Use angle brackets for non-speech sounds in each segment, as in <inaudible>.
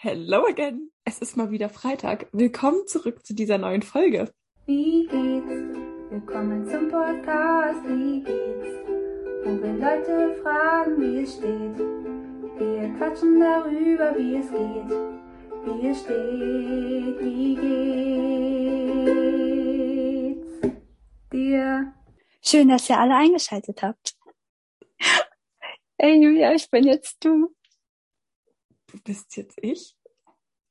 Hello again. Es ist mal wieder Freitag. Willkommen zurück zu dieser neuen Folge. Wie geht's? Willkommen zum Podcast. Wie geht's? Wo wir Leute fragen, wie es steht. Wir quatschen darüber, wie es geht. Wie es steht. Wie geht's dir? Schön, dass ihr alle eingeschaltet habt. Ey, Julia, ich bin jetzt du. Du bist jetzt ich?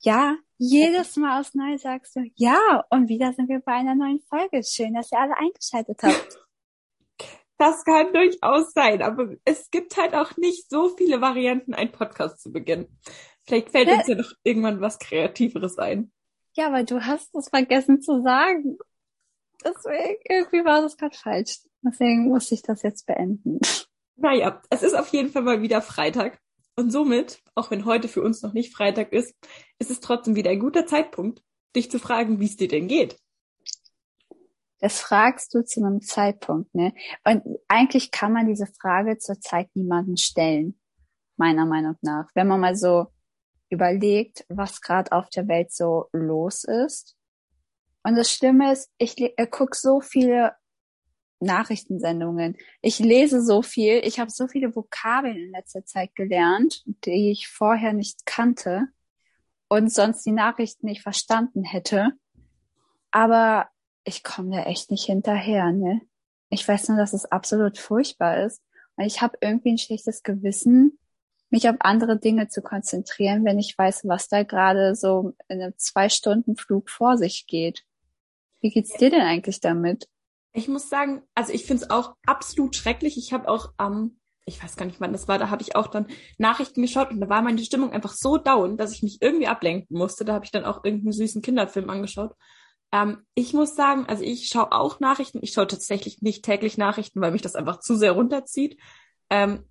Ja, jedes Mal aufs Neue sagst du, ja, und wieder sind wir bei einer neuen Folge. Schön, dass ihr alle eingeschaltet habt. Das kann durchaus sein, aber es gibt halt auch nicht so viele Varianten, einen Podcast zu beginnen. Vielleicht fällt uns ja noch irgendwann was Kreativeres ein. Ja, weil du hast es vergessen zu sagen. Deswegen, irgendwie war das gerade falsch. Deswegen musste ich das jetzt beenden. Naja, es ist auf jeden Fall mal wieder Freitag. Und somit, auch wenn heute für uns noch nicht Freitag ist, ist es trotzdem wieder ein guter Zeitpunkt, dich zu fragen, wie es dir denn geht. Das fragst du zu einem Zeitpunkt, ne? Und eigentlich kann man diese Frage zurzeit niemanden stellen, meiner Meinung nach. Wenn man mal so überlegt, was gerade auf der Welt so los ist. Und das Schlimme ist, ich äh, gucke so viele Nachrichtensendungen. Ich lese so viel, ich habe so viele Vokabeln in letzter Zeit gelernt, die ich vorher nicht kannte und sonst die Nachrichten nicht verstanden hätte. Aber ich komme da echt nicht hinterher, ne? Ich weiß nur, dass es absolut furchtbar ist. Und ich habe irgendwie ein schlechtes Gewissen, mich auf andere Dinge zu konzentrieren, wenn ich weiß, was da gerade so in einem Zwei-Stunden-Flug vor sich geht. Wie geht's dir denn eigentlich damit? Ich muss sagen, also ich finde es auch absolut schrecklich. Ich habe auch am, ähm, ich weiß gar nicht, wann das war, da habe ich auch dann Nachrichten geschaut und da war meine Stimmung einfach so down, dass ich mich irgendwie ablenken musste. Da habe ich dann auch irgendeinen süßen Kinderfilm angeschaut. Ähm, ich muss sagen, also ich schaue auch Nachrichten. Ich schaue tatsächlich nicht täglich Nachrichten, weil mich das einfach zu sehr runterzieht. Ähm,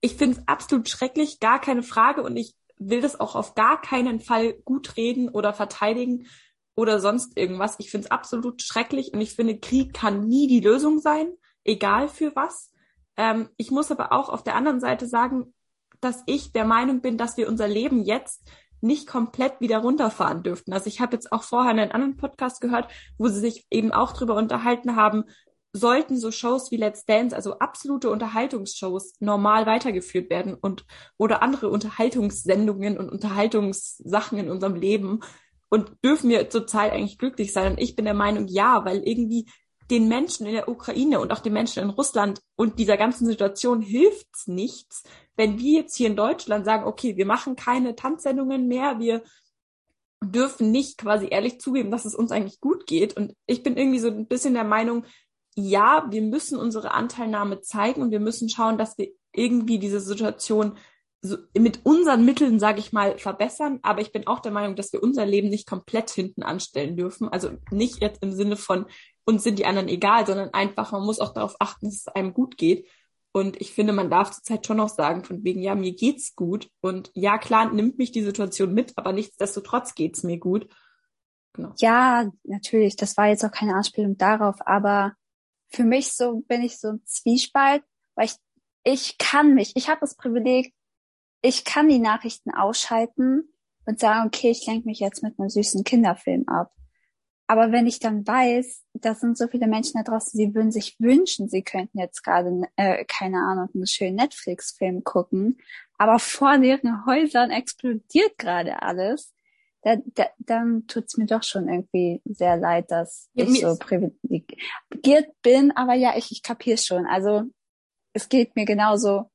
ich finde es absolut schrecklich, gar keine Frage. Und ich will das auch auf gar keinen Fall gut reden oder verteidigen oder sonst irgendwas. Ich finde es absolut schrecklich und ich finde, Krieg kann nie die Lösung sein, egal für was. Ähm, ich muss aber auch auf der anderen Seite sagen, dass ich der Meinung bin, dass wir unser Leben jetzt nicht komplett wieder runterfahren dürften. Also ich habe jetzt auch vorher einen anderen Podcast gehört, wo sie sich eben auch drüber unterhalten haben, sollten so Shows wie Let's Dance, also absolute Unterhaltungsshows, normal weitergeführt werden und oder andere Unterhaltungssendungen und Unterhaltungssachen in unserem Leben und dürfen wir zurzeit eigentlich glücklich sein? Und ich bin der Meinung, ja, weil irgendwie den Menschen in der Ukraine und auch den Menschen in Russland und dieser ganzen Situation hilft's nichts, wenn wir jetzt hier in Deutschland sagen, okay, wir machen keine Tanzsendungen mehr, wir dürfen nicht quasi ehrlich zugeben, dass es uns eigentlich gut geht. Und ich bin irgendwie so ein bisschen der Meinung, ja, wir müssen unsere Anteilnahme zeigen und wir müssen schauen, dass wir irgendwie diese Situation so mit unseren Mitteln, sage ich mal, verbessern. Aber ich bin auch der Meinung, dass wir unser Leben nicht komplett hinten anstellen dürfen. Also nicht jetzt im Sinne von uns sind die anderen egal, sondern einfach, man muss auch darauf achten, dass es einem gut geht. Und ich finde, man darf zurzeit schon noch sagen, von wegen, ja, mir geht's gut. Und ja, klar, nimmt mich die Situation mit, aber nichtsdestotrotz geht's mir gut. Genau. Ja, natürlich. Das war jetzt auch keine Anspielung darauf, aber für mich so bin ich so ein Zwiespalt, weil ich, ich kann mich, ich habe das Privileg, ich kann die Nachrichten ausschalten und sagen, okay, ich lenke mich jetzt mit einem süßen Kinderfilm ab. Aber wenn ich dann weiß, da sind so viele Menschen da draußen, sie würden sich wünschen, sie könnten jetzt gerade, äh, keine Ahnung, einen schönen Netflix-Film gucken, aber vor deren Häusern explodiert gerade alles, da, da, dann tut's mir doch schon irgendwie sehr leid, dass ja, ich so privilegiert bin. Aber ja, ich, ich kapiere schon. Also es geht mir genauso.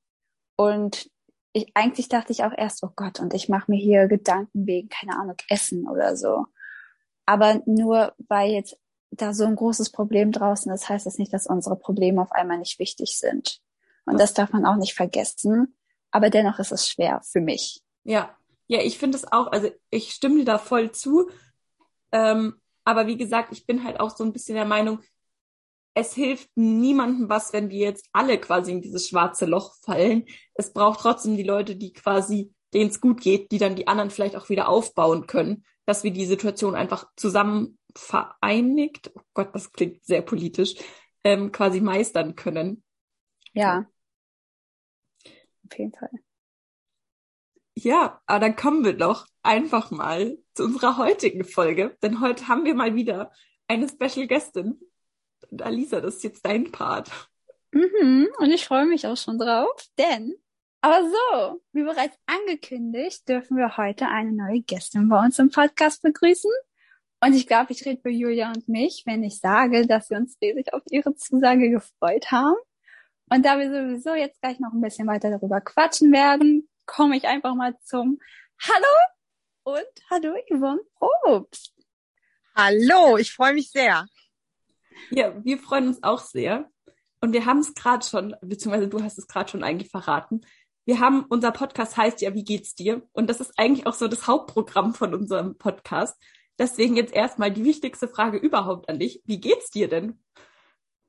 Und ich, eigentlich dachte ich auch erst, oh Gott, und ich mache mir hier Gedanken wegen, keine Ahnung, Essen oder so. Aber nur weil jetzt da so ein großes Problem draußen ist, heißt das nicht, dass unsere Probleme auf einmal nicht wichtig sind. Und das darf man auch nicht vergessen. Aber dennoch ist es schwer für mich. Ja, ja, ich finde es auch, also ich stimme dir da voll zu. Ähm, aber wie gesagt, ich bin halt auch so ein bisschen der Meinung, es hilft niemandem was, wenn wir jetzt alle quasi in dieses schwarze Loch fallen. Es braucht trotzdem die Leute, die quasi, denen es gut geht, die dann die anderen vielleicht auch wieder aufbauen können, dass wir die Situation einfach zusammen vereinigt, oh Gott, das klingt sehr politisch, ähm, quasi meistern können. Ja. Auf jeden Fall. Ja, aber dann kommen wir doch einfach mal zu unserer heutigen Folge, denn heute haben wir mal wieder eine Special Gästin. Und Alisa, das ist jetzt dein Part. Mhm, und ich freue mich auch schon drauf, denn, aber so, wie bereits angekündigt, dürfen wir heute eine neue Gästin bei uns im Podcast begrüßen. Und ich glaube, ich rede für Julia und mich, wenn ich sage, dass wir uns riesig auf ihre Zusage gefreut haben. Und da wir sowieso jetzt gleich noch ein bisschen weiter darüber quatschen werden, komme ich einfach mal zum Hallo und Hallo Yvonne Probst. Hallo, ich freue mich sehr. Ja, wir freuen uns auch sehr. Und wir haben es gerade schon, beziehungsweise du hast es gerade schon eigentlich verraten. Wir haben, unser Podcast heißt ja, wie geht's dir? Und das ist eigentlich auch so das Hauptprogramm von unserem Podcast. Deswegen jetzt erstmal die wichtigste Frage überhaupt an dich. Wie geht's dir denn?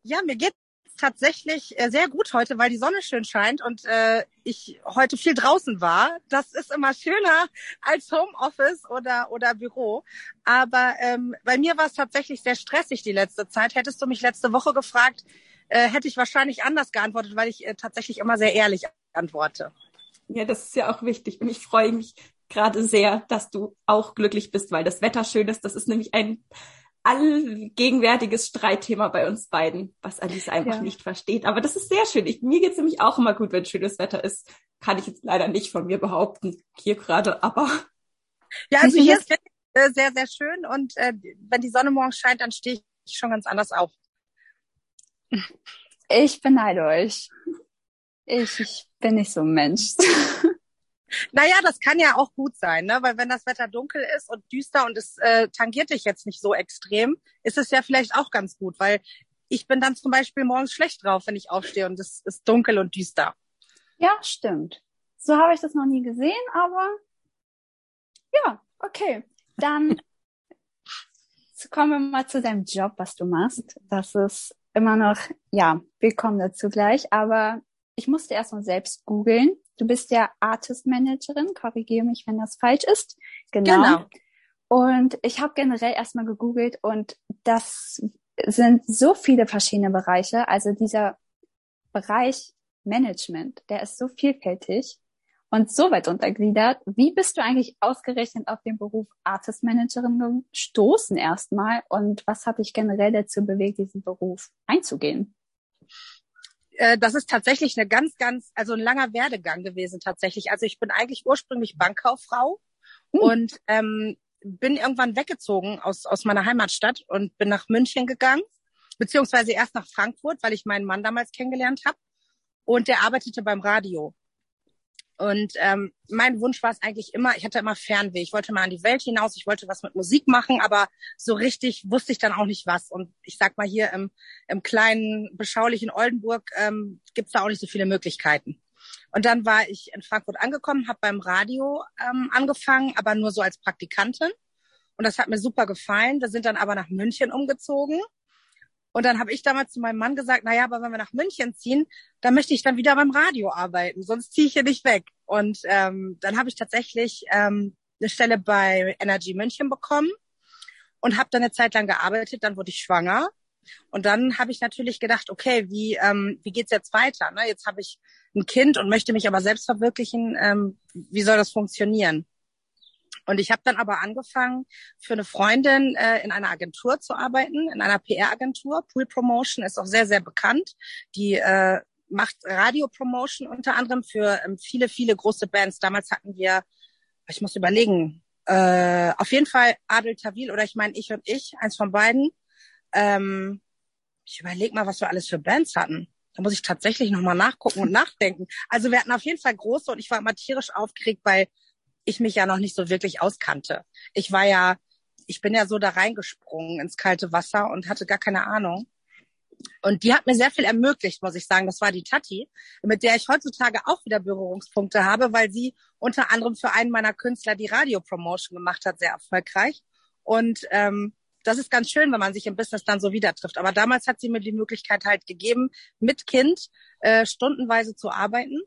Ja, mir geht's tatsächlich äh, sehr gut heute, weil die Sonne schön scheint und äh, ich heute viel draußen war. Das ist immer schöner <laughs> als Homeoffice oder oder Büro. Aber ähm, bei mir war es tatsächlich sehr stressig die letzte Zeit. Hättest du mich letzte Woche gefragt, äh, hätte ich wahrscheinlich anders geantwortet, weil ich äh, tatsächlich immer sehr ehrlich antworte. Ja, das ist ja auch wichtig und ich freue mich gerade sehr, dass du auch glücklich bist, weil das Wetter schön ist. Das ist nämlich ein allgegenwärtiges Streitthema bei uns beiden, was Alice einfach ja. nicht versteht. Aber das ist sehr schön. Ich, mir geht's nämlich auch immer gut, wenn schönes Wetter ist. Kann ich jetzt leider nicht von mir behaupten, hier gerade, aber. Ja, also hier ist äh, sehr, sehr schön und äh, wenn die Sonne morgens scheint, dann stehe ich schon ganz anders auf. Ich beneide euch. Ich, ich bin nicht so ein Mensch. <laughs> Naja, das kann ja auch gut sein, ne? weil wenn das Wetter dunkel ist und düster und es äh, tangiert dich jetzt nicht so extrem, ist es ja vielleicht auch ganz gut, weil ich bin dann zum Beispiel morgens schlecht drauf, wenn ich aufstehe und es ist dunkel und düster. Ja, stimmt. So habe ich das noch nie gesehen, aber ja, okay. Dann <laughs> kommen wir mal zu deinem Job, was du machst. Das ist immer noch, ja, wir kommen dazu gleich, aber ich musste erst mal selbst googeln. Du bist ja Artist Managerin, korrigiere mich, wenn das falsch ist. Genau. genau. Und ich habe generell erstmal gegoogelt und das sind so viele verschiedene Bereiche. Also dieser Bereich Management, der ist so vielfältig und so weit untergliedert. Wie bist du eigentlich ausgerechnet auf den Beruf Artist Managerin gestoßen erstmal und was hat dich generell dazu bewegt, diesen Beruf einzugehen? Äh, das ist tatsächlich eine ganz, ganz, also ein langer Werdegang gewesen tatsächlich. Also ich bin eigentlich ursprünglich Bankkauffrau mhm. und ähm, bin irgendwann weggezogen aus, aus meiner Heimatstadt und bin nach München gegangen, beziehungsweise erst nach Frankfurt, weil ich meinen Mann damals kennengelernt habe. Und der arbeitete beim Radio. Und ähm, mein Wunsch war es eigentlich immer, ich hatte immer Fernweh. Ich wollte mal an die Welt hinaus, ich wollte was mit Musik machen, aber so richtig wusste ich dann auch nicht was. Und ich sag mal, hier im, im kleinen, beschaulichen Oldenburg ähm, gibt da auch nicht so viele Möglichkeiten. Und dann war ich in Frankfurt angekommen, habe beim Radio ähm, angefangen, aber nur so als Praktikantin. Und das hat mir super gefallen. Wir sind dann aber nach München umgezogen und dann habe ich damals zu meinem Mann gesagt, na ja, aber wenn wir nach München ziehen, dann möchte ich dann wieder beim Radio arbeiten, sonst ziehe ich hier nicht weg. Und ähm, dann habe ich tatsächlich ähm, eine Stelle bei Energy München bekommen und habe dann eine Zeit lang gearbeitet. Dann wurde ich schwanger und dann habe ich natürlich gedacht, okay, wie ähm, wie geht's jetzt weiter? Ne? Jetzt habe ich ein Kind und möchte mich aber selbst verwirklichen. Ähm, wie soll das funktionieren? Und ich habe dann aber angefangen, für eine Freundin äh, in einer Agentur zu arbeiten, in einer PR-Agentur. Pool Promotion ist auch sehr, sehr bekannt. Die äh, macht Radio-Promotion unter anderem für ähm, viele, viele große Bands. Damals hatten wir, ich muss überlegen, äh, auf jeden Fall Adel Tawil oder ich meine ich und ich, eins von beiden. Ähm, ich überlege mal, was wir alles für Bands hatten. Da muss ich tatsächlich nochmal nachgucken und nachdenken. Also wir hatten auf jeden Fall große und ich war immer tierisch aufgeregt, weil ich mich ja noch nicht so wirklich auskannte. Ich war ja, ich bin ja so da reingesprungen ins kalte Wasser und hatte gar keine Ahnung. Und die hat mir sehr viel ermöglicht, muss ich sagen. Das war die Tati, mit der ich heutzutage auch wieder Berührungspunkte habe, weil sie unter anderem für einen meiner Künstler die Radio-Promotion gemacht hat, sehr erfolgreich. Und ähm, das ist ganz schön, wenn man sich im Business dann so wieder trifft. Aber damals hat sie mir die Möglichkeit halt gegeben, mit Kind äh, stundenweise zu arbeiten.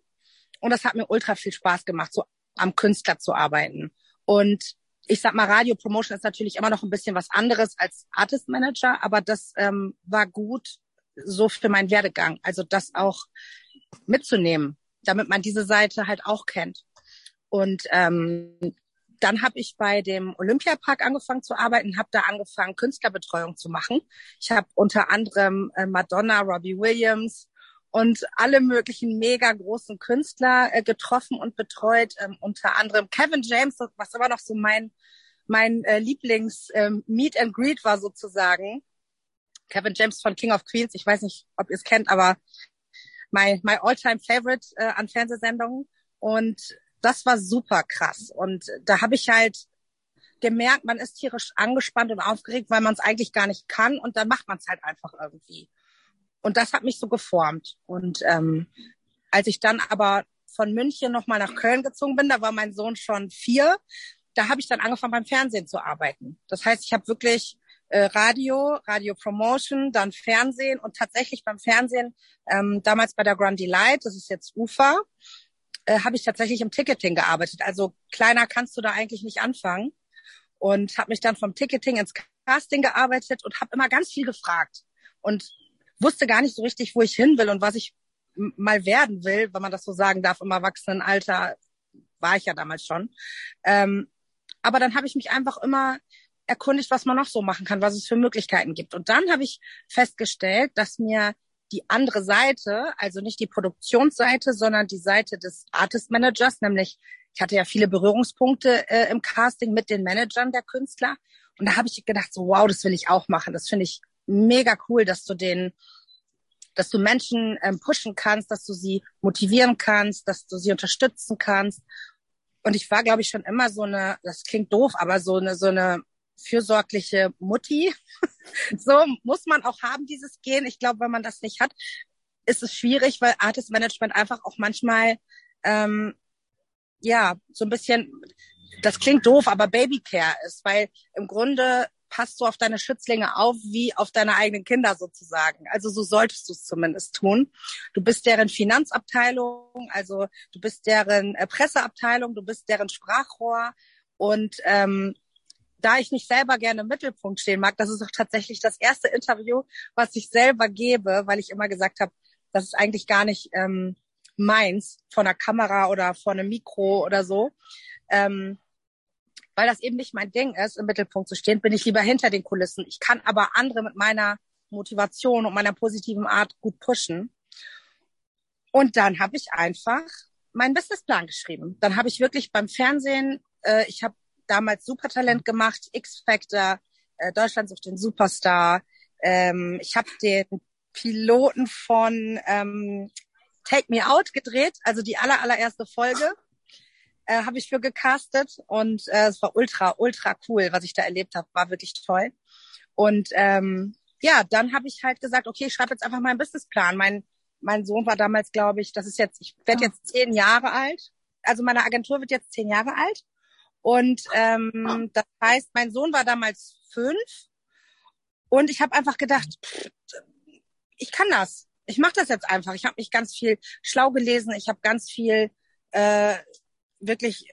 Und das hat mir ultra viel Spaß gemacht, so am Künstler zu arbeiten. Und ich sag mal, Radio Promotion ist natürlich immer noch ein bisschen was anderes als Artist Manager, aber das ähm, war gut so für meinen Werdegang. Also das auch mitzunehmen, damit man diese Seite halt auch kennt. Und ähm, dann habe ich bei dem Olympiapark angefangen zu arbeiten, habe da angefangen, Künstlerbetreuung zu machen. Ich habe unter anderem äh, Madonna, Robbie Williams und alle möglichen mega großen Künstler äh, getroffen und betreut. Ähm, unter anderem Kevin James, was immer noch so mein mein äh, Lieblings ähm, Meet and Greet war sozusagen. Kevin James von King of Queens. Ich weiß nicht, ob ihr es kennt, aber my, my all-time favorite äh, an Fernsehsendungen. Und das war super krass. Und da habe ich halt gemerkt, man ist tierisch angespannt und aufgeregt, weil man es eigentlich gar nicht kann. Und dann macht man es halt einfach irgendwie. Und das hat mich so geformt. Und ähm, als ich dann aber von München nochmal nach Köln gezogen bin, da war mein Sohn schon vier, da habe ich dann angefangen beim Fernsehen zu arbeiten. Das heißt, ich habe wirklich äh, Radio, Radio Promotion, dann Fernsehen und tatsächlich beim Fernsehen, ähm, damals bei der Grand Delight, das ist jetzt UFA, äh, habe ich tatsächlich im Ticketing gearbeitet. Also kleiner kannst du da eigentlich nicht anfangen. Und habe mich dann vom Ticketing ins Casting gearbeitet und habe immer ganz viel gefragt und wusste gar nicht so richtig, wo ich hin will und was ich mal werden will, wenn man das so sagen darf, im Erwachsenenalter war ich ja damals schon. Ähm, aber dann habe ich mich einfach immer erkundigt, was man noch so machen kann, was es für Möglichkeiten gibt. Und dann habe ich festgestellt, dass mir die andere Seite, also nicht die Produktionsseite, sondern die Seite des Artist Managers, nämlich ich hatte ja viele Berührungspunkte äh, im Casting mit den Managern der Künstler. Und da habe ich gedacht, so wow, das will ich auch machen. Das finde ich mega cool, dass du den, dass du Menschen ähm, pushen kannst, dass du sie motivieren kannst, dass du sie unterstützen kannst. Und ich war, glaube ich, schon immer so eine, das klingt doof, aber so eine, so eine fürsorgliche Mutti. <laughs> so muss man auch haben, dieses Gen. Ich glaube, wenn man das nicht hat, ist es schwierig, weil Artist Management einfach auch manchmal, ähm, ja, so ein bisschen, das klingt doof, aber Babycare ist, weil im Grunde passt du auf deine Schützlinge auf wie auf deine eigenen Kinder sozusagen. Also so solltest du es zumindest tun. Du bist deren Finanzabteilung, also du bist deren äh, Presseabteilung, du bist deren Sprachrohr und ähm, da ich nicht selber gerne im Mittelpunkt stehen mag, das ist auch tatsächlich das erste Interview, was ich selber gebe, weil ich immer gesagt habe, das ist eigentlich gar nicht ähm, meins, von einer Kamera oder vor einem Mikro oder so. Ähm, weil das eben nicht mein Ding ist, im Mittelpunkt zu stehen, bin ich lieber hinter den Kulissen. Ich kann aber andere mit meiner Motivation und meiner positiven Art gut pushen. Und dann habe ich einfach meinen Businessplan geschrieben. Dann habe ich wirklich beim Fernsehen, äh, ich habe damals Supertalent gemacht, X-Factor, äh, Deutschland sucht den Superstar. Ähm, ich habe den Piloten von ähm, Take Me Out gedreht, also die aller, allererste Folge äh, habe ich für gecastet und äh, es war ultra, ultra cool, was ich da erlebt habe, war wirklich toll. Und ähm, ja, dann habe ich halt gesagt, okay, ich schreibe jetzt einfach meinen Businessplan. Mein, mein Sohn war damals, glaube ich, das ist jetzt, ich werde jetzt zehn Jahre alt. Also meine Agentur wird jetzt zehn Jahre alt. Und ähm, das heißt, mein Sohn war damals fünf. Und ich habe einfach gedacht, pff, ich kann das. Ich mache das jetzt einfach. Ich habe mich ganz viel schlau gelesen. Ich habe ganz viel äh, wirklich,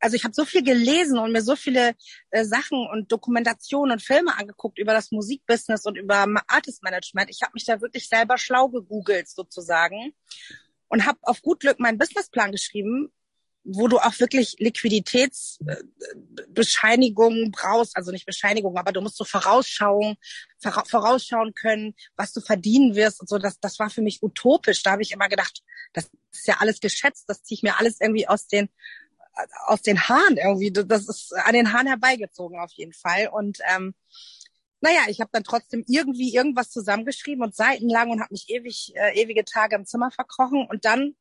also ich habe so viel gelesen und mir so viele äh, Sachen und Dokumentationen und Filme angeguckt über das Musikbusiness und über Artist Management. Ich habe mich da wirklich selber schlau gegoogelt sozusagen und habe auf gut Glück meinen Businessplan geschrieben, wo du auch wirklich Liquiditätsbescheinigungen brauchst, also nicht Bescheinigungen, aber du musst so vorausschauen, vorausschauen können, was du verdienen wirst und so. Das, das war für mich utopisch. Da habe ich immer gedacht, das ist ja alles geschätzt, das ziehe ich mir alles irgendwie aus den aus den Haaren irgendwie. Das ist an den Haaren herbeigezogen auf jeden Fall. Und ähm, naja, ich habe dann trotzdem irgendwie irgendwas zusammengeschrieben und seitenlang und habe mich ewig, äh, ewige Tage im Zimmer verkrochen. Und dann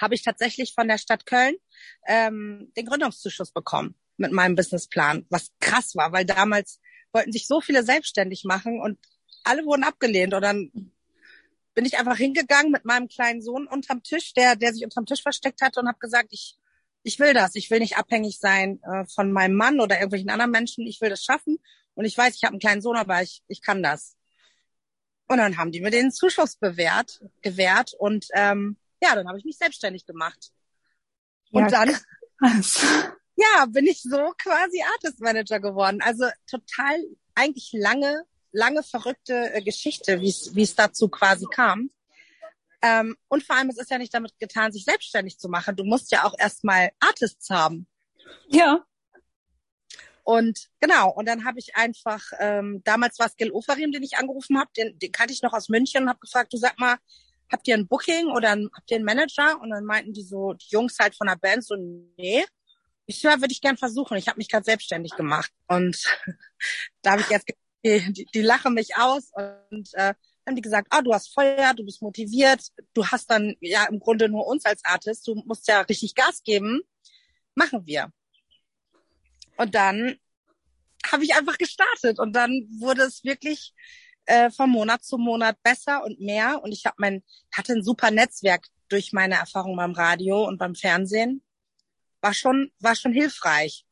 habe ich tatsächlich von der Stadt Köln ähm, den Gründungszuschuss bekommen mit meinem Businessplan, was krass war, weil damals wollten sich so viele selbstständig machen und alle wurden abgelehnt. Und dann bin ich einfach hingegangen mit meinem kleinen Sohn unterm Tisch, der, der sich unterm Tisch versteckt hatte und habe gesagt, ich, ich will das. Ich will nicht abhängig sein äh, von meinem Mann oder irgendwelchen anderen Menschen. Ich will das schaffen. Und ich weiß, ich habe einen kleinen Sohn, aber ich, ich kann das. Und dann haben die mir den Zuschuss bewährt, gewährt und ähm, ja, dann habe ich mich selbstständig gemacht. Und ja, dann, krass. ja, bin ich so quasi Artist Manager geworden. Also total eigentlich lange, lange verrückte äh, Geschichte, wie es dazu quasi kam. Ähm, und vor allem, es ist ja nicht damit getan, sich selbstständig zu machen. Du musst ja auch erstmal Artists haben. Ja. Und genau, und dann habe ich einfach, ähm, damals war es Gil Oferim, den ich angerufen habe, den, den kannte ich noch aus München und habe gefragt, du sag mal, habt ihr ein Booking oder ein, habt ihr einen Manager? Und dann meinten die so, die Jungs halt von der Band so, nee. Ich so, ja, würde ich gern versuchen. Ich habe mich gerade selbstständig gemacht. Und <laughs> da habe ich jetzt, die, die, die lachen mich aus und äh, haben die gesagt, ah, du hast Feuer, du bist motiviert, du hast dann ja im Grunde nur uns als Artist, du musst ja richtig Gas geben. Machen wir. Und dann habe ich einfach gestartet und dann wurde es wirklich äh, von Monat zu Monat besser und mehr. Und ich habe mein, hatte ein super Netzwerk durch meine Erfahrung beim Radio und beim Fernsehen. War schon, war schon hilfreich.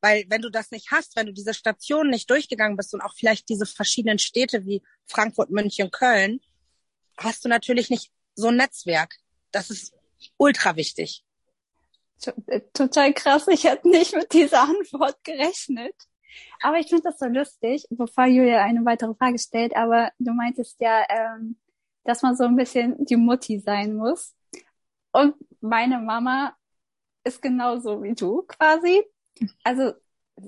Weil wenn du das nicht hast, wenn du diese Stationen nicht durchgegangen bist und auch vielleicht diese verschiedenen Städte wie Frankfurt, München, Köln, hast du natürlich nicht so ein Netzwerk. Das ist ultra wichtig. Äh, total krass. Ich hätte nicht mit dieser Antwort gerechnet. Aber ich finde das so lustig, bevor Julia eine weitere Frage stellt, aber du meintest ja, ähm, dass man so ein bisschen die Mutti sein muss. Und meine Mama ist genauso wie du quasi. Also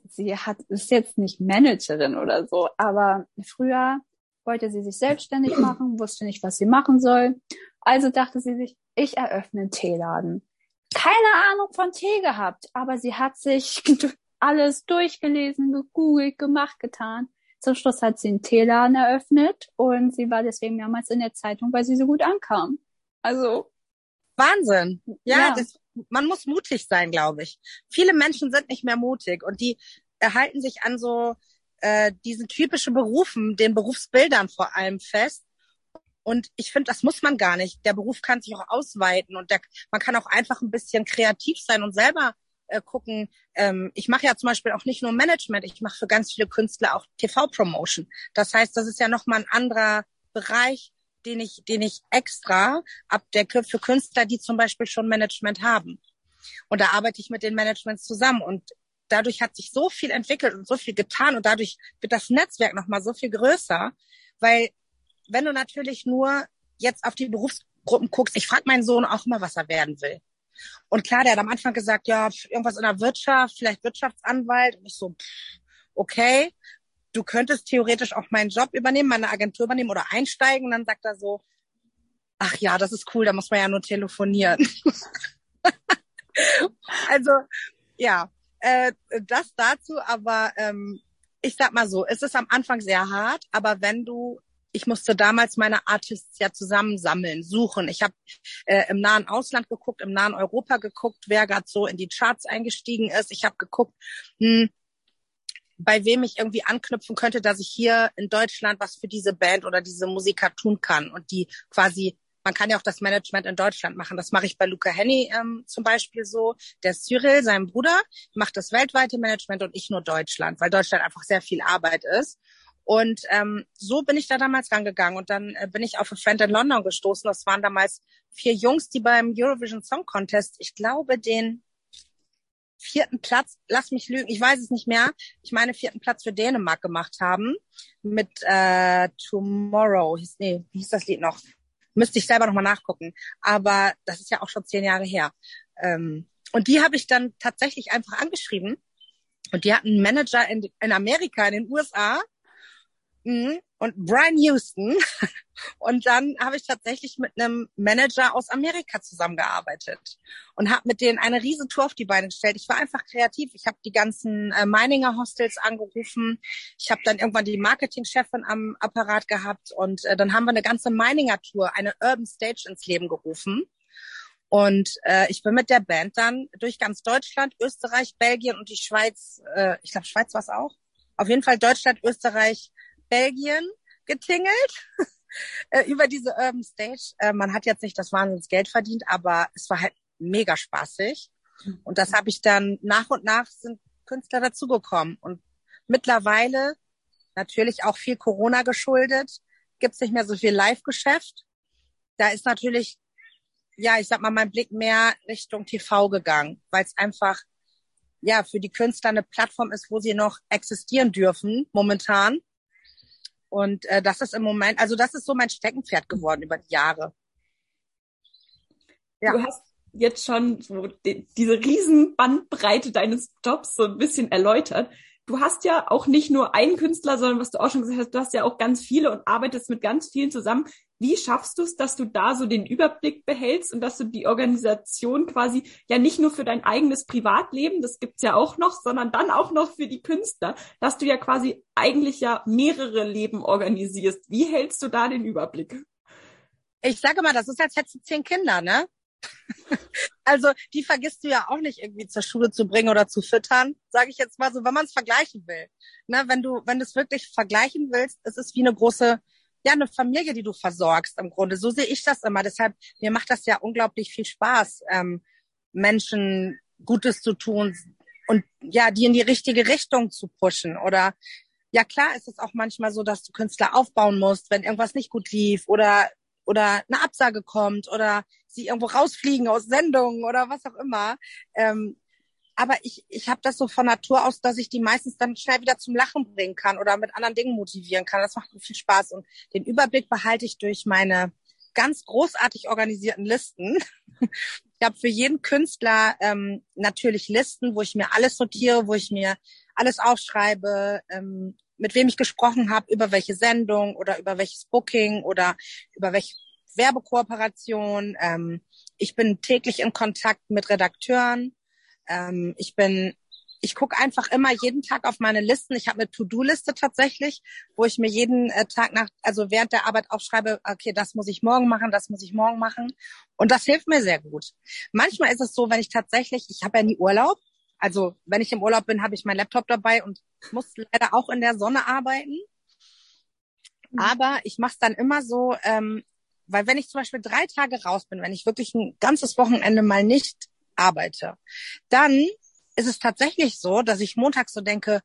sie hat ist jetzt nicht Managerin oder so, aber früher wollte sie sich selbstständig machen, wusste nicht, was sie machen soll. Also dachte sie sich, ich eröffne einen Teeladen. Keine Ahnung von Tee gehabt, aber sie hat sich <laughs> alles durchgelesen, gegoogelt, gemacht, getan. Zum Schluss hat sie einen Teeladen eröffnet und sie war deswegen mehrmals in der Zeitung, weil sie so gut ankam. Also Wahnsinn. Ja, ja. Das, man muss mutig sein, glaube ich. Viele Menschen sind nicht mehr mutig und die erhalten sich an so äh, diesen typischen Berufen, den Berufsbildern vor allem fest. Und ich finde, das muss man gar nicht. Der Beruf kann sich auch ausweiten und der, man kann auch einfach ein bisschen kreativ sein und selber äh, gucken. Ähm, ich mache ja zum Beispiel auch nicht nur Management, ich mache für ganz viele Künstler auch TV-Promotion. Das heißt, das ist ja nochmal ein anderer Bereich, den ich, den ich extra abdecke für Künstler, die zum Beispiel schon Management haben. Und da arbeite ich mit den Managements zusammen und dadurch hat sich so viel entwickelt und so viel getan und dadurch wird das Netzwerk nochmal so viel größer, weil wenn du natürlich nur jetzt auf die Berufsgruppen guckst, ich frage meinen Sohn auch immer, was er werden will. Und klar, der hat am Anfang gesagt, ja, irgendwas in der Wirtschaft, vielleicht Wirtschaftsanwalt. Und ich so, okay, du könntest theoretisch auch meinen Job übernehmen, meine Agentur übernehmen oder einsteigen. Und dann sagt er so, ach ja, das ist cool, da muss man ja nur telefonieren. <laughs> also, ja, äh, das dazu, aber ähm, ich sag mal so, es ist am Anfang sehr hart, aber wenn du ich musste damals meine Artists ja zusammensammeln, suchen. Ich habe äh, im nahen Ausland geguckt, im nahen Europa geguckt, wer gerade so in die Charts eingestiegen ist. Ich habe geguckt, hm, bei wem ich irgendwie anknüpfen könnte, dass ich hier in Deutschland was für diese Band oder diese Musiker tun kann und die quasi man kann ja auch das Management in Deutschland machen. Das mache ich bei Luca Henny ähm, zum Beispiel so. Der Cyril, sein Bruder, macht das weltweite Management und ich nur Deutschland, weil Deutschland einfach sehr viel Arbeit ist. Und ähm, so bin ich da damals rangegangen und dann äh, bin ich auf a Friend in London gestoßen. Das waren damals vier Jungs, die beim Eurovision Song Contest, ich glaube, den vierten Platz, lass mich lügen, ich weiß es nicht mehr, ich meine vierten Platz für Dänemark gemacht haben mit äh, Tomorrow, hieß, nee, wie hieß das Lied noch? Müsste ich selber nochmal nachgucken. Aber das ist ja auch schon zehn Jahre her. Ähm, und die habe ich dann tatsächlich einfach angeschrieben. Und die hatten einen Manager in, in Amerika, in den USA. Und Brian Houston. <laughs> Und dann habe ich tatsächlich mit einem Manager aus Amerika zusammengearbeitet und habe mit denen eine riesen Tour auf die Beine gestellt. Ich war einfach kreativ. Ich habe die ganzen äh, Mininger Hostels angerufen. Ich habe dann irgendwann die Marketingchefin am Apparat gehabt und äh, dann haben wir eine ganze Mininger Tour, eine Urban Stage ins Leben gerufen. Und äh, ich bin mit der Band dann durch ganz Deutschland, Österreich, Belgien und die Schweiz, äh, ich glaube Schweiz war es auch. Auf jeden Fall Deutschland, Österreich, Belgien getingelt <laughs> äh, über diese Urban Stage. Äh, man hat jetzt nicht das Wahnsinns Geld verdient, aber es war halt mega spaßig. Und das habe ich dann nach und nach sind Künstler dazugekommen. Und mittlerweile, natürlich auch viel Corona geschuldet, gibt's nicht mehr so viel Live-Geschäft. Da ist natürlich, ja, ich sag mal, mein Blick mehr Richtung TV gegangen, weil es einfach ja für die Künstler eine Plattform ist, wo sie noch existieren dürfen momentan und äh, das ist im Moment, also das ist so mein Steckenpferd geworden über die Jahre. Ja. du hast jetzt schon so die, diese riesen Bandbreite deines Jobs so ein bisschen erläutert. Du hast ja auch nicht nur einen Künstler, sondern was du auch schon gesagt hast, du hast ja auch ganz viele und arbeitest mit ganz vielen zusammen. Wie schaffst du es, dass du da so den Überblick behältst und dass du die Organisation quasi ja nicht nur für dein eigenes Privatleben, das gibt's ja auch noch, sondern dann auch noch für die Künstler, dass du ja quasi eigentlich ja mehrere Leben organisierst. Wie hältst du da den Überblick? Ich sage mal, das ist, als hättest du zehn Kinder, ne? <laughs> also die vergisst du ja auch nicht irgendwie zur Schule zu bringen oder zu füttern, sage ich jetzt mal so, wenn man es vergleichen will. Ne, wenn du, wenn du es wirklich vergleichen willst, es ist wie eine große, ja, eine Familie, die du versorgst im Grunde. So sehe ich das immer. Deshalb, mir macht das ja unglaublich viel Spaß, ähm, Menschen Gutes zu tun und ja, die in die richtige Richtung zu pushen. Oder ja, klar ist es auch manchmal so, dass du Künstler aufbauen musst, wenn irgendwas nicht gut lief oder oder eine Absage kommt oder sie irgendwo rausfliegen aus Sendungen oder was auch immer. Ähm, aber ich, ich habe das so von Natur aus, dass ich die meistens dann schnell wieder zum Lachen bringen kann oder mit anderen Dingen motivieren kann. Das macht mir viel Spaß und den Überblick behalte ich durch meine ganz großartig organisierten Listen. Ich habe für jeden Künstler ähm, natürlich Listen, wo ich mir alles sortiere, wo ich mir alles aufschreibe, ähm, mit wem ich gesprochen habe, über welche Sendung oder über welches Booking oder über welche Werbekooperation. Ähm, ich bin täglich in Kontakt mit Redakteuren. Ähm, ich bin, ich gucke einfach immer jeden Tag auf meine Listen. Ich habe eine To-Do-Liste tatsächlich, wo ich mir jeden äh, Tag nach, also während der Arbeit aufschreibe, okay, das muss ich morgen machen, das muss ich morgen machen. Und das hilft mir sehr gut. Manchmal ist es so, wenn ich tatsächlich, ich habe ja nie Urlaub, also wenn ich im Urlaub bin, habe ich meinen Laptop dabei und muss leider auch in der Sonne arbeiten. Mhm. Aber ich mache es dann immer so, ähm, weil wenn ich zum Beispiel drei Tage raus bin, wenn ich wirklich ein ganzes Wochenende mal nicht arbeite, dann ist es tatsächlich so, dass ich montags so denke,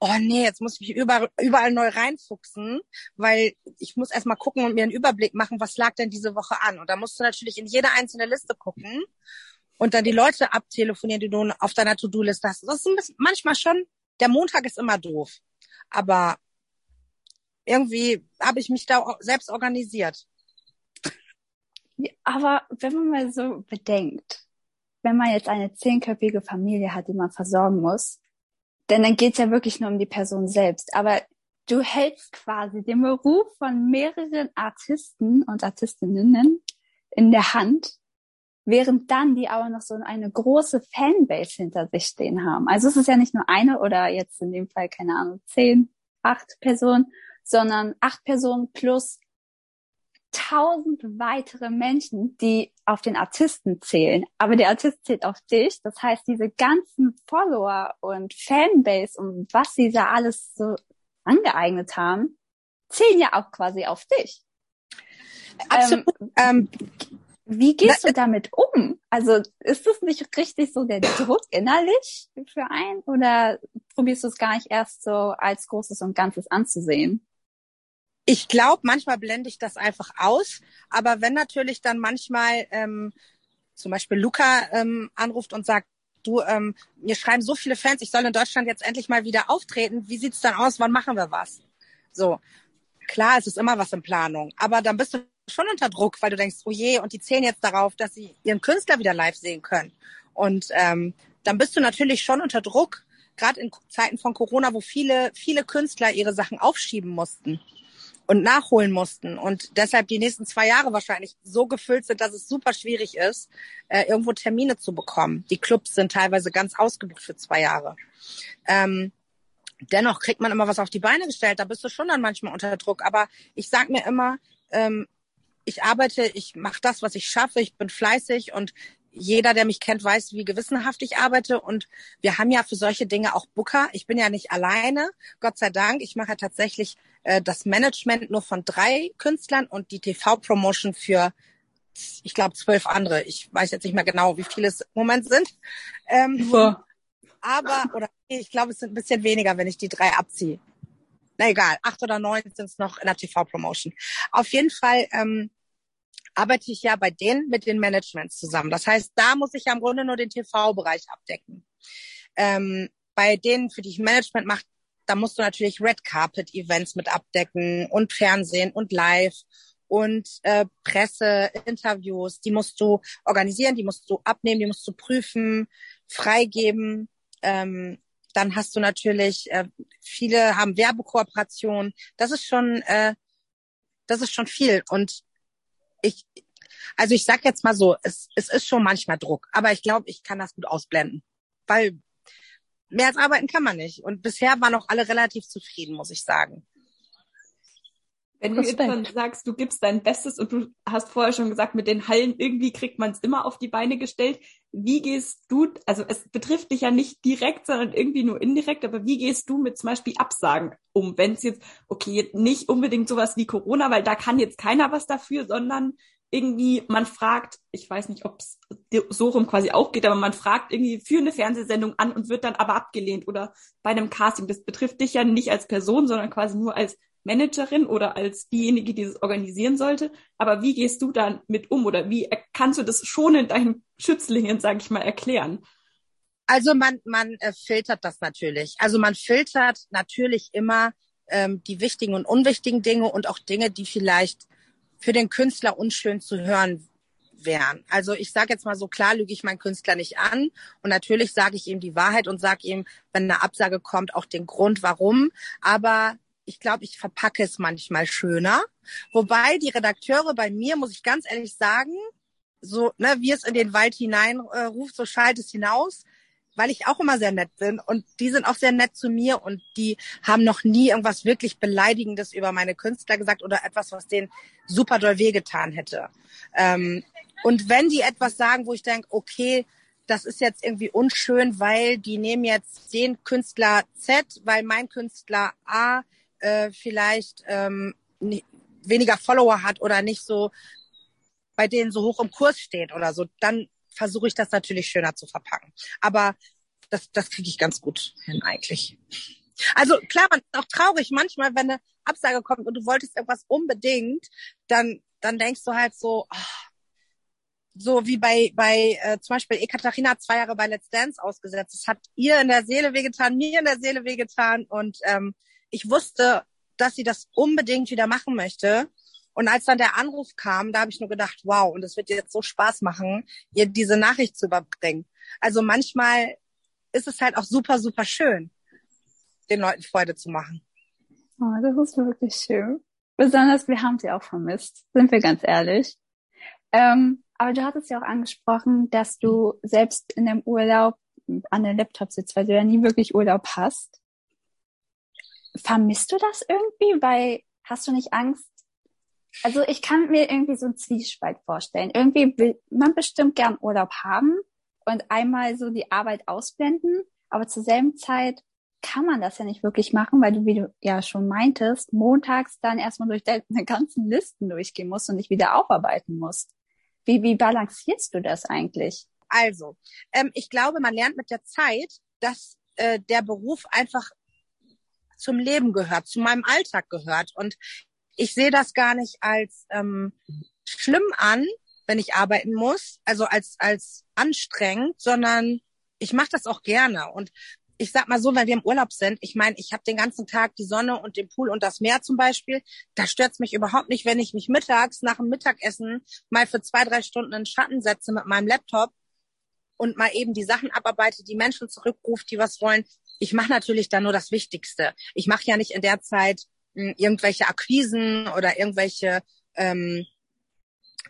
oh nee, jetzt muss ich mich überall, überall neu reinfuchsen, weil ich muss erstmal gucken und mir einen Überblick machen, was lag denn diese Woche an. Und da musst du natürlich in jede einzelne Liste gucken und dann die Leute abtelefonieren, die du auf deiner To-Do-Liste hast. Das ist ein bisschen, manchmal schon, der Montag ist immer doof. Aber irgendwie habe ich mich da selbst organisiert. Aber wenn man mal so bedenkt, wenn man jetzt eine zehnköpfige Familie hat, die man versorgen muss, denn dann geht's ja wirklich nur um die Person selbst. Aber du hältst quasi den Beruf von mehreren Artisten und Artistinnen in der Hand während dann die aber noch so eine große Fanbase hinter sich stehen haben. Also es ist ja nicht nur eine oder jetzt in dem Fall, keine Ahnung, zehn, acht Personen, sondern acht Personen plus tausend weitere Menschen, die auf den Artisten zählen. Aber der Artist zählt auf dich. Das heißt, diese ganzen Follower und Fanbase und was sie da alles so angeeignet haben, zählen ja auch quasi auf dich. Absolut. Ähm, ähm, wie gehst du damit um? Also ist das nicht richtig so der Druck innerlich für einen oder probierst du es gar nicht erst so als Großes und Ganzes anzusehen? Ich glaube, manchmal blende ich das einfach aus, aber wenn natürlich dann manchmal ähm, zum Beispiel Luca ähm, anruft und sagt, du, ähm, mir schreiben so viele Fans, ich soll in Deutschland jetzt endlich mal wieder auftreten, wie sieht's dann aus, wann machen wir was? So, klar, es ist immer was in Planung, aber dann bist du schon unter Druck, weil du denkst, oh je, und die zählen jetzt darauf, dass sie ihren Künstler wieder live sehen können. Und ähm, dann bist du natürlich schon unter Druck, gerade in Zeiten von Corona, wo viele, viele Künstler ihre Sachen aufschieben mussten und nachholen mussten und deshalb die nächsten zwei Jahre wahrscheinlich so gefüllt sind, dass es super schwierig ist, äh, irgendwo Termine zu bekommen. Die Clubs sind teilweise ganz ausgebucht für zwei Jahre. Ähm, dennoch kriegt man immer was auf die Beine gestellt. Da bist du schon dann manchmal unter Druck. Aber ich sag mir immer, ähm, ich arbeite, ich mache das, was ich schaffe, ich bin fleißig und jeder, der mich kennt, weiß, wie gewissenhaft ich arbeite. Und wir haben ja für solche Dinge auch Booker. Ich bin ja nicht alleine, Gott sei Dank. Ich mache ja tatsächlich äh, das Management nur von drei Künstlern und die TV-Promotion für, ich glaube, zwölf andere. Ich weiß jetzt nicht mehr genau, wie viele es im Moment sind. Ähm, so. Aber, oder ich glaube, es sind ein bisschen weniger, wenn ich die drei abziehe. Na egal, acht oder neun sind es noch in der TV-Promotion. Auf jeden Fall ähm, arbeite ich ja bei denen mit den Managements zusammen. Das heißt, da muss ich ja im Grunde nur den TV-Bereich abdecken. Ähm, bei denen, für die ich Management mache, da musst du natürlich Red Carpet Events mit abdecken und Fernsehen und Live und äh, Presse, Interviews, die musst du organisieren, die musst du abnehmen, die musst du prüfen, freigeben. Ähm, dann hast du natürlich, äh, viele haben Werbekooperationen. Das ist schon, äh, das ist schon viel. Und ich, also ich sag jetzt mal so, es, es ist schon manchmal Druck, aber ich glaube, ich kann das gut ausblenden. Weil mehr als arbeiten kann man nicht. Und bisher waren auch alle relativ zufrieden, muss ich sagen. Wenn du jetzt dann sagst, du gibst dein Bestes und du hast vorher schon gesagt, mit den Hallen irgendwie kriegt man es immer auf die Beine gestellt. Wie gehst du, also es betrifft dich ja nicht direkt, sondern irgendwie nur indirekt, aber wie gehst du mit zum Beispiel Absagen um? Wenn es jetzt, okay, nicht unbedingt sowas wie Corona, weil da kann jetzt keiner was dafür, sondern irgendwie, man fragt, ich weiß nicht, ob es so rum quasi auch geht, aber man fragt irgendwie für eine Fernsehsendung an und wird dann aber abgelehnt oder bei einem Casting. Das betrifft dich ja nicht als Person, sondern quasi nur als Managerin oder als diejenige, die das organisieren sollte. Aber wie gehst du dann mit um oder wie kannst du das schon in deinen Schützlingen, sage ich mal, erklären? Also man, man äh, filtert das natürlich. Also man filtert natürlich immer ähm, die wichtigen und unwichtigen Dinge und auch Dinge, die vielleicht für den Künstler unschön zu hören wären. Also ich sage jetzt mal so klar, lüge ich meinen Künstler nicht an und natürlich sage ich ihm die Wahrheit und sage ihm, wenn eine Absage kommt, auch den Grund, warum. Aber ich glaube, ich verpacke es manchmal schöner. Wobei die Redakteure bei mir, muss ich ganz ehrlich sagen, so, ne, wie es in den Wald hinein äh, so schallt es hinaus, weil ich auch immer sehr nett bin und die sind auch sehr nett zu mir und die haben noch nie irgendwas wirklich Beleidigendes über meine Künstler gesagt oder etwas, was denen super doll wehgetan hätte. Ähm, und wenn die etwas sagen, wo ich denke, okay, das ist jetzt irgendwie unschön, weil die nehmen jetzt den Künstler Z, weil mein Künstler A äh, vielleicht ähm, nicht, weniger Follower hat oder nicht so bei denen so hoch im Kurs steht oder so, dann versuche ich das natürlich schöner zu verpacken. Aber das, das kriege ich ganz gut hin eigentlich. Also klar, man ist auch traurig manchmal, wenn eine Absage kommt und du wolltest irgendwas unbedingt, dann dann denkst du halt so, oh, so wie bei bei äh, zum Beispiel Ekaterina zwei Jahre bei Let's Dance ausgesetzt. Das hat ihr in der Seele wehgetan, mir in der Seele wehgetan und ähm, ich wusste, dass sie das unbedingt wieder machen möchte. Und als dann der Anruf kam, da habe ich nur gedacht, wow, und es wird jetzt so Spaß machen, ihr diese Nachricht zu überbringen. Also manchmal ist es halt auch super, super schön, den Leuten Freude zu machen. Oh, das ist wirklich schön. Besonders, wir haben sie auch vermisst, sind wir ganz ehrlich. Ähm, aber du hattest ja auch angesprochen, dass du selbst in dem Urlaub an den Laptop sitzt, weil du ja nie wirklich Urlaub hast. Vermisst du das irgendwie? Weil hast du nicht Angst? Also ich kann mir irgendwie so einen Zwiespalt vorstellen. Irgendwie will man bestimmt gern Urlaub haben und einmal so die Arbeit ausblenden, aber zur selben Zeit kann man das ja nicht wirklich machen, weil du, wie du ja schon meintest, montags dann erstmal durch deine ganzen Listen durchgehen musst und dich wieder aufarbeiten musst. Wie, wie balancierst du das eigentlich? Also, ähm, ich glaube, man lernt mit der Zeit, dass äh, der Beruf einfach zum Leben gehört, zu meinem Alltag gehört. Und ich sehe das gar nicht als ähm, schlimm an, wenn ich arbeiten muss, also als als anstrengend, sondern ich mache das auch gerne. Und ich sag mal so, wenn wir im Urlaub sind, ich meine, ich habe den ganzen Tag die Sonne und den Pool und das Meer zum Beispiel. Da stört's mich überhaupt nicht, wenn ich mich mittags nach dem Mittagessen mal für zwei, drei Stunden in Schatten setze mit meinem Laptop und mal eben die Sachen abarbeite, die Menschen zurückruft, die was wollen ich mache natürlich dann nur das Wichtigste. Ich mache ja nicht in der Zeit mh, hm, irgendwelche Akquisen oder irgendwelche ähm,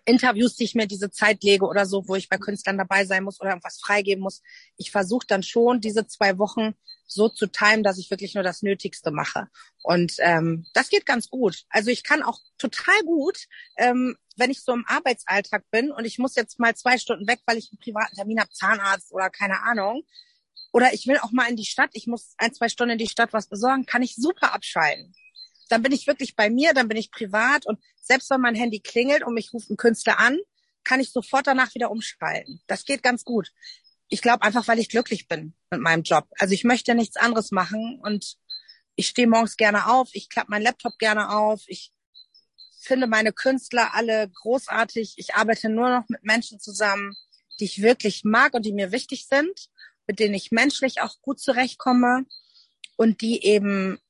Interviews, die ich mir diese Zeit lege oder so, wo ich bei Künstlern dabei sein muss oder irgendwas freigeben muss. Ich versuche dann schon, diese zwei Wochen so zu timen, dass ich wirklich nur das Nötigste mache. Und ähm, das geht ganz gut. Also ich kann auch total gut, ähm, wenn ich so im Arbeitsalltag bin und ich muss jetzt mal zwei Stunden weg, weil ich einen privaten Termin habe, Zahnarzt oder keine Ahnung, oder ich will auch mal in die Stadt, ich muss ein, zwei Stunden in die Stadt was besorgen, kann ich super abschalten. Dann bin ich wirklich bei mir, dann bin ich privat und selbst wenn mein Handy klingelt und mich ruft ein Künstler an, kann ich sofort danach wieder umschalten. Das geht ganz gut. Ich glaube einfach, weil ich glücklich bin mit meinem Job. Also ich möchte nichts anderes machen und ich stehe morgens gerne auf, ich klappe meinen Laptop gerne auf, ich finde meine Künstler alle großartig. Ich arbeite nur noch mit Menschen zusammen, die ich wirklich mag und die mir wichtig sind mit denen ich menschlich auch gut zurechtkomme und die eben,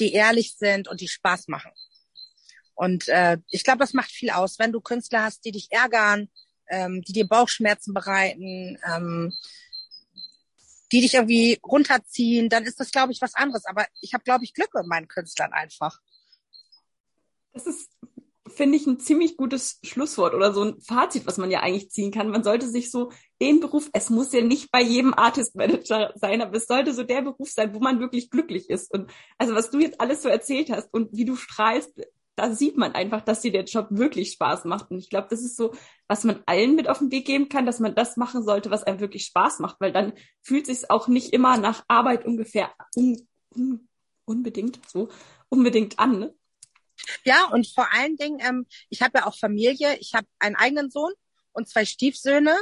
die ehrlich sind und die Spaß machen. Und äh, ich glaube, das macht viel aus, wenn du Künstler hast, die dich ärgern, ähm, die dir Bauchschmerzen bereiten, ähm, die dich irgendwie runterziehen, dann ist das, glaube ich, was anderes. Aber ich habe, glaube ich, Glück mit meinen Künstlern einfach. Das ist, finde ich, ein ziemlich gutes Schlusswort oder so ein Fazit, was man ja eigentlich ziehen kann. Man sollte sich so den Beruf, es muss ja nicht bei jedem Artist Manager sein, aber es sollte so der Beruf sein, wo man wirklich glücklich ist. Und also was du jetzt alles so erzählt hast und wie du strahlst, da sieht man einfach, dass dir der Job wirklich Spaß macht. Und ich glaube, das ist so, was man allen mit auf den Weg geben kann, dass man das machen sollte, was einem wirklich Spaß macht, weil dann fühlt sich auch nicht immer nach Arbeit ungefähr un, un, unbedingt so unbedingt an. Ne? Ja, und vor allen Dingen, ähm, ich habe ja auch Familie. Ich habe einen eigenen Sohn und zwei Stiefsöhne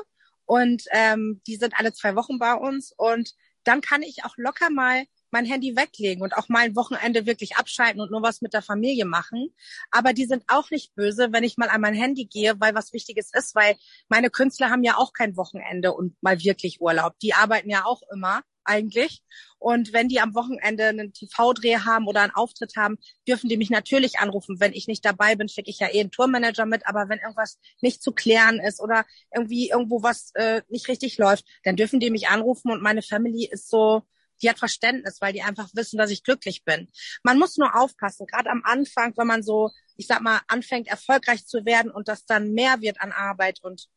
und ähm, die sind alle zwei Wochen bei uns und dann kann ich auch locker mal mein Handy weglegen und auch mal ein Wochenende wirklich abschalten und nur was mit der Familie machen. Aber die sind auch nicht böse, wenn ich mal an mein Handy gehe, weil was Wichtiges ist, weil meine Künstler haben ja auch kein Wochenende und mal wirklich Urlaub. Die arbeiten ja auch immer eigentlich. Und wenn die am Wochenende einen TV-Dreh haben oder einen Auftritt haben, dürfen die mich natürlich anrufen. Wenn ich nicht dabei bin, schicke ich ja eh einen Tourmanager mit. Aber wenn irgendwas nicht zu klären ist oder irgendwie irgendwo was äh, nicht richtig läuft, dann dürfen die mich anrufen. Und meine Family ist so, die hat Verständnis, weil die einfach wissen, dass ich glücklich bin. Man muss nur aufpassen, gerade am Anfang, wenn man so, ich sag mal, anfängt erfolgreich zu werden und das dann mehr wird an Arbeit und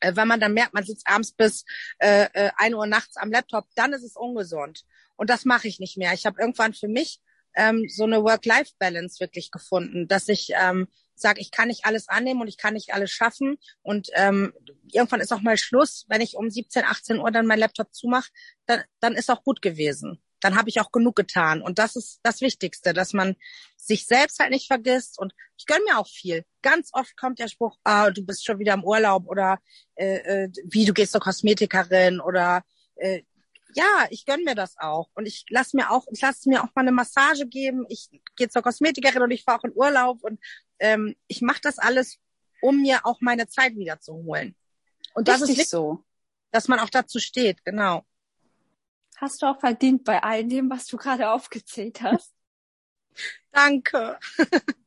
äh, wenn man dann merkt, man sitzt abends bis äh, äh, 1 Uhr nachts am Laptop, dann ist es ungesund. Und das mache ich nicht mehr. Ich habe irgendwann für mich ähm, so eine Work-Life-Balance wirklich gefunden, dass ich ähm, sage, ich kann nicht alles annehmen und ich kann nicht alles schaffen. Und ähm, irgendwann ist auch mal Schluss. Wenn ich um 17, 18 Uhr dann mein Laptop zumache, dann, dann ist auch gut gewesen. Dann habe ich auch genug getan. Und das ist das Wichtigste, dass man sich selbst halt nicht vergisst. Und ich gönn mir auch viel. Ganz oft kommt der Spruch, ah, du bist schon wieder im Urlaub oder äh, äh, wie, du gehst zur Kosmetikerin oder äh, ja, ich gönn mir das auch. Und ich lass mir auch, ich lasse mir auch mal eine Massage geben. Ich gehe zur Kosmetikerin und ich fahre auch in Urlaub und ähm, ich mache das alles, um mir auch meine Zeit wiederzuholen. Und das Richtig ist so, dass man auch dazu steht, genau. Hast du auch verdient bei all dem, was du gerade aufgezählt hast. <laughs> Danke. <laughs>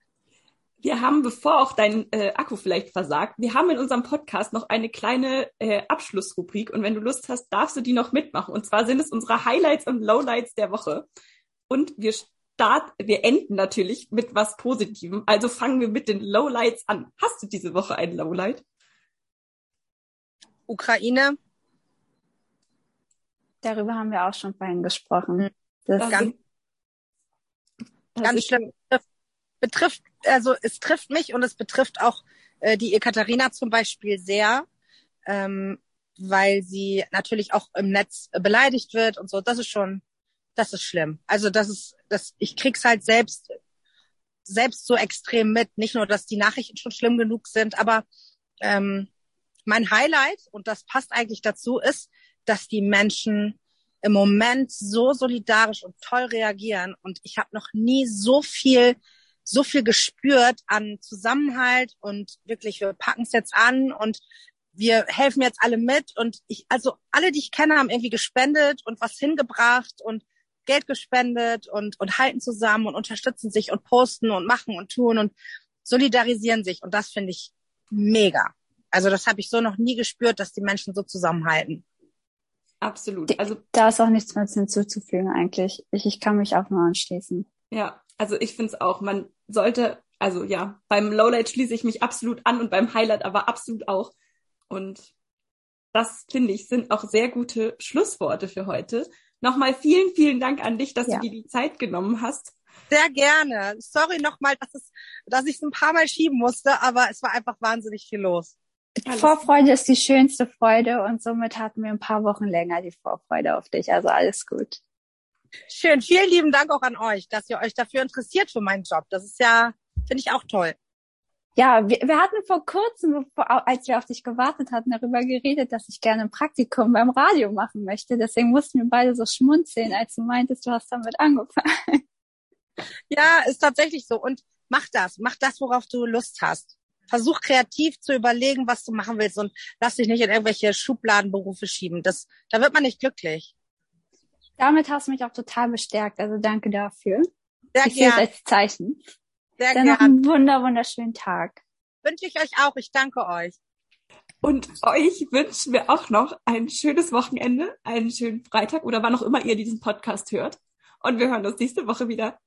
Wir haben, bevor auch dein äh, Akku vielleicht versagt, wir haben in unserem Podcast noch eine kleine äh, Abschlussrubrik und wenn du Lust hast, darfst du die noch mitmachen. Und zwar sind es unsere Highlights und Lowlights der Woche. Und wir start, wir enden natürlich mit was Positivem. Also fangen wir mit den Lowlights an. Hast du diese Woche ein Lowlight? Ukraine. Darüber haben wir auch schon vorhin gesprochen. Das, das ganz, ganz schlimm betrifft, also es trifft mich und es betrifft auch äh, die Ekaterina zum Beispiel sehr, ähm, weil sie natürlich auch im Netz beleidigt wird und so. Das ist schon, das ist schlimm. Also das ist, das, ich krieg's halt selbst, selbst so extrem mit. Nicht nur, dass die Nachrichten schon schlimm genug sind, aber ähm, mein Highlight, und das passt eigentlich dazu, ist, dass die Menschen im Moment so solidarisch und toll reagieren. Und ich habe noch nie so viel so viel gespürt an Zusammenhalt und wirklich, wir packen es jetzt an und wir helfen jetzt alle mit und ich, also alle, die ich kenne, haben irgendwie gespendet und was hingebracht und Geld gespendet und, und halten zusammen und unterstützen sich und posten und machen und tun und solidarisieren sich und das finde ich mega. Also das habe ich so noch nie gespürt, dass die Menschen so zusammenhalten. Absolut. Also da ist auch nichts mehr hinzuzufügen eigentlich. Ich, ich kann mich auch nur anschließen. Ja, also ich finde es auch, man sollte, also ja, beim Lowlight schließe ich mich absolut an und beim Highlight aber absolut auch. Und das finde ich sind auch sehr gute Schlussworte für heute. Nochmal vielen, vielen Dank an dich, dass ja. du dir die Zeit genommen hast. Sehr gerne. Sorry nochmal, dass, es, dass ich es ein paar Mal schieben musste, aber es war einfach wahnsinnig viel los. Alles. Vorfreude ist die schönste Freude und somit hatten wir ein paar Wochen länger die Vorfreude auf dich. Also alles gut. Schön. Vielen lieben Dank auch an euch, dass ihr euch dafür interessiert für meinen Job. Das ist ja, finde ich auch toll. Ja, wir, wir hatten vor kurzem, als wir auf dich gewartet hatten, darüber geredet, dass ich gerne ein Praktikum beim Radio machen möchte. Deswegen mussten wir beide so schmunzeln, als du meintest, du hast damit angefangen. Ja, ist tatsächlich so. Und mach das. Mach das, worauf du Lust hast. Versuch kreativ zu überlegen, was du machen willst und lass dich nicht in irgendwelche Schubladenberufe schieben. Das, da wird man nicht glücklich damit hast du mich auch total bestärkt. Also danke dafür. Sehr ich sehe es als Zeichen. Sehr Dann noch einen wunder, wunderschönen Tag. Wünsche ich euch auch. Ich danke euch. Und euch wünschen wir auch noch ein schönes Wochenende, einen schönen Freitag oder wann auch immer ihr diesen Podcast hört. Und wir hören uns nächste Woche wieder.